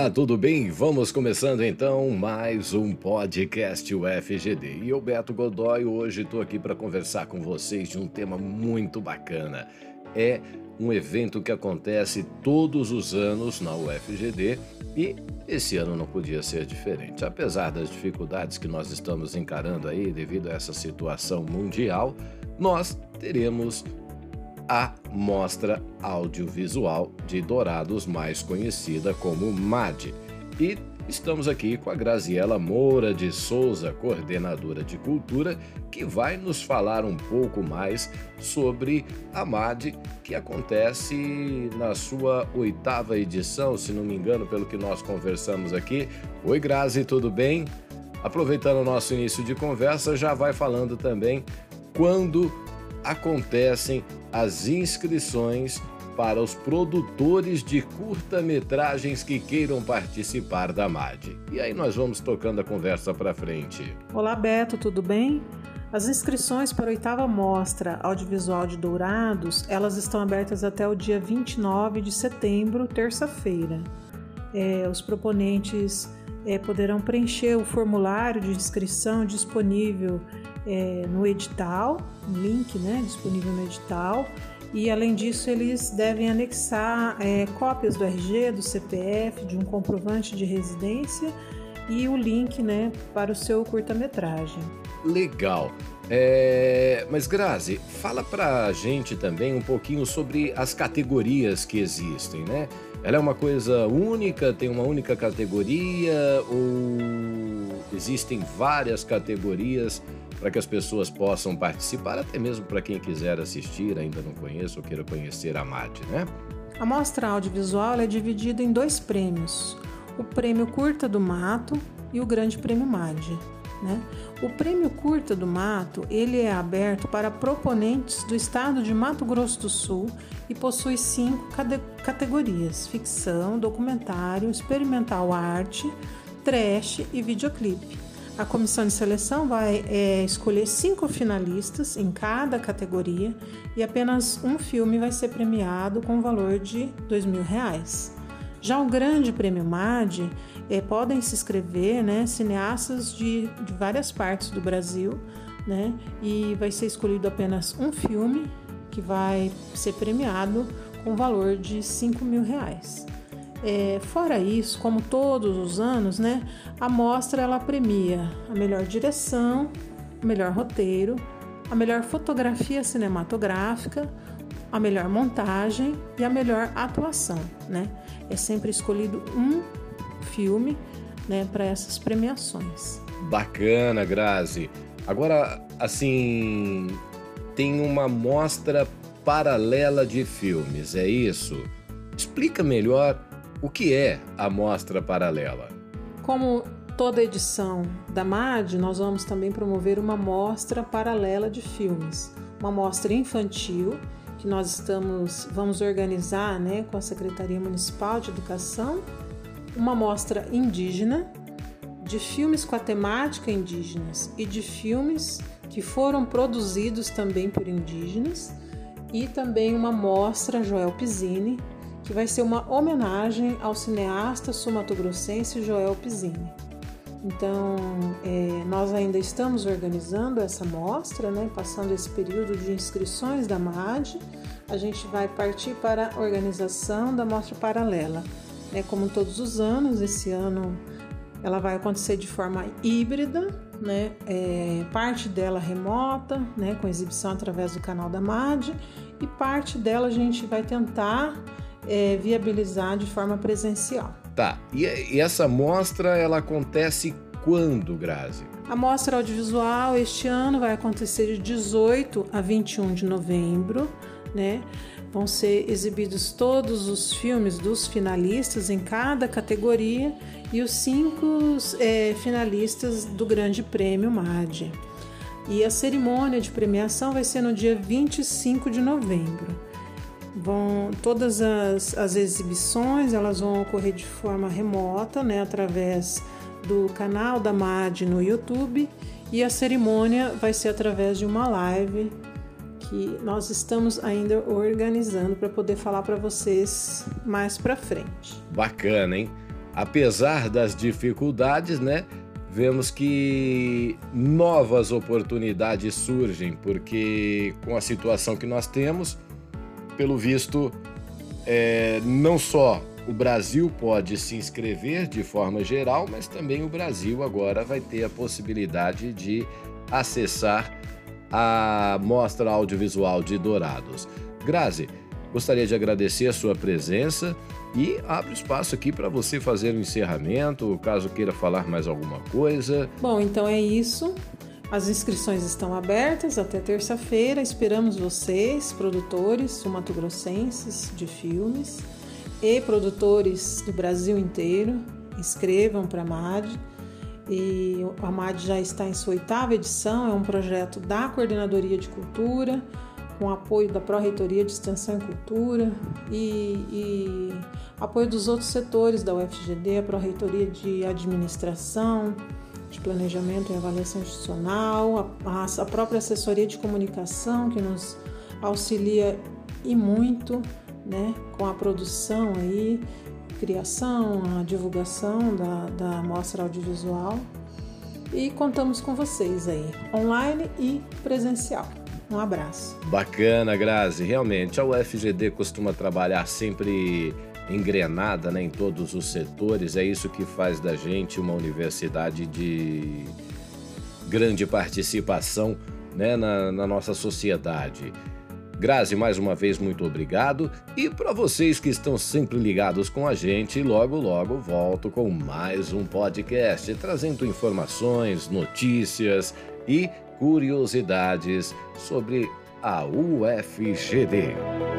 Olá, tudo bem? Vamos começando então mais um podcast UFGD. E eu, Beto Godoy, hoje estou aqui para conversar com vocês de um tema muito bacana. É um evento que acontece todos os anos na UFGD e esse ano não podia ser diferente. Apesar das dificuldades que nós estamos encarando aí devido a essa situação mundial, nós teremos a Mostra Audiovisual de Dourados, mais conhecida como MAD. E estamos aqui com a Graziela Moura de Souza, coordenadora de cultura, que vai nos falar um pouco mais sobre a MAD, que acontece na sua oitava edição, se não me engano, pelo que nós conversamos aqui. Oi, Grazi, tudo bem? Aproveitando o nosso início de conversa, já vai falando também quando acontecem as inscrições para os produtores de curta-metragens que queiram participar da MAD. E aí nós vamos tocando a conversa para frente. Olá Beto, tudo bem? As inscrições para a oitava mostra audiovisual de Dourados, elas estão abertas até o dia 29 de setembro, terça-feira. É, os proponentes é, poderão preencher o formulário de inscrição disponível é, no edital, um link né, disponível no edital, e além disso eles devem anexar é, cópias do RG, do CPF, de um comprovante de residência e o link né, para o seu curta-metragem. Legal. É, mas Grazi, fala pra gente também um pouquinho sobre as categorias que existem, né? Ela é uma coisa única, tem uma única categoria ou existem várias categorias para que as pessoas possam participar, até mesmo para quem quiser assistir, ainda não conhece ou queira conhecer a MAD, né? A mostra audiovisual é dividida em dois prêmios: o Prêmio Curta do Mato e o Grande Prêmio MAD. Né? O Prêmio Curta do Mato ele é aberto para proponentes do estado de Mato Grosso do Sul e possui cinco categorias: ficção, documentário, experimental arte, trash e videoclipe. A comissão de seleção vai é, escolher cinco finalistas em cada categoria e apenas um filme vai ser premiado com o valor de mil reais. Já o Grande Prêmio MAD é, podem se inscrever né, cineastas de, de várias partes do Brasil né, e vai ser escolhido apenas um filme que vai ser premiado com valor de cinco mil reais. É, fora isso, como todos os anos, né, a mostra ela premia a melhor direção, o melhor roteiro, a melhor fotografia cinematográfica, a melhor montagem e a melhor atuação, né? É sempre escolhido um filme, né, para essas premiações. Bacana, Grazi. Agora, assim, tem uma mostra paralela de filmes, é isso? Explica melhor o que é a mostra paralela? Como toda edição da MAD, nós vamos também promover uma mostra paralela de filmes, uma mostra infantil que nós estamos vamos organizar, né, com a Secretaria Municipal de Educação, uma mostra indígena de filmes com a temática indígenas e de filmes que foram produzidos também por indígenas. E também uma mostra Joel Pizzini que vai ser uma homenagem ao cineasta sumatogrossense Joel Pizzini. Então, é, nós ainda estamos organizando essa mostra, né, passando esse período de inscrições da MAD, a gente vai partir para a organização da mostra paralela. Né, como todos os anos, esse ano ela vai acontecer de forma híbrida, né, é, parte dela remota, né, com exibição através do canal da MAD, e parte dela a gente vai tentar é, viabilizar de forma presencial. Tá, e, e essa mostra ela acontece quando, Grazi? A mostra audiovisual este ano vai acontecer de 18 a 21 de novembro, né? Vão ser exibidos todos os filmes dos finalistas em cada categoria e os cinco é, finalistas do Grande Prêmio MAD. E a cerimônia de premiação vai ser no dia 25 de novembro. Vão, todas as, as exibições elas vão ocorrer de forma remota, né, através do canal da MAD no YouTube e a cerimônia vai ser através de uma live que nós estamos ainda organizando para poder falar para vocês mais para frente. Bacana, hein? apesar das dificuldades, né? Vemos que novas oportunidades surgem, porque com a situação que nós temos, pelo visto, é, não só o Brasil pode se inscrever de forma geral, mas também o Brasil agora vai ter a possibilidade de acessar a Mostra Audiovisual de Dourados. Grazi, gostaria de agradecer a sua presença e abro espaço aqui para você fazer o um encerramento, caso queira falar mais alguma coisa. Bom, então é isso. As inscrições estão abertas até terça-feira. Esperamos vocês, produtores sumatogrossenses de filmes e produtores do Brasil inteiro. Inscrevam para a MAD. E a MAD já está em sua oitava edição, é um projeto da Coordenadoria de Cultura, com apoio da Pró-Reitoria de Extensão e Cultura e, e apoio dos outros setores da UFGD, a Pró-Reitoria de Administração, de Planejamento e Avaliação Institucional, a, a própria Assessoria de Comunicação, que nos auxilia e muito né, com a produção aí, criação, a divulgação da, da mostra audiovisual. E contamos com vocês aí, online e presencial. Um abraço. Bacana, Grazi. Realmente, a UFGD costuma trabalhar sempre engrenada né, em todos os setores. É isso que faz da gente uma universidade de grande participação né, na, na nossa sociedade. Grazi, mais uma vez, muito obrigado. E para vocês que estão sempre ligados com a gente, logo, logo volto com mais um podcast, trazendo informações, notícias e curiosidades sobre a UFGD.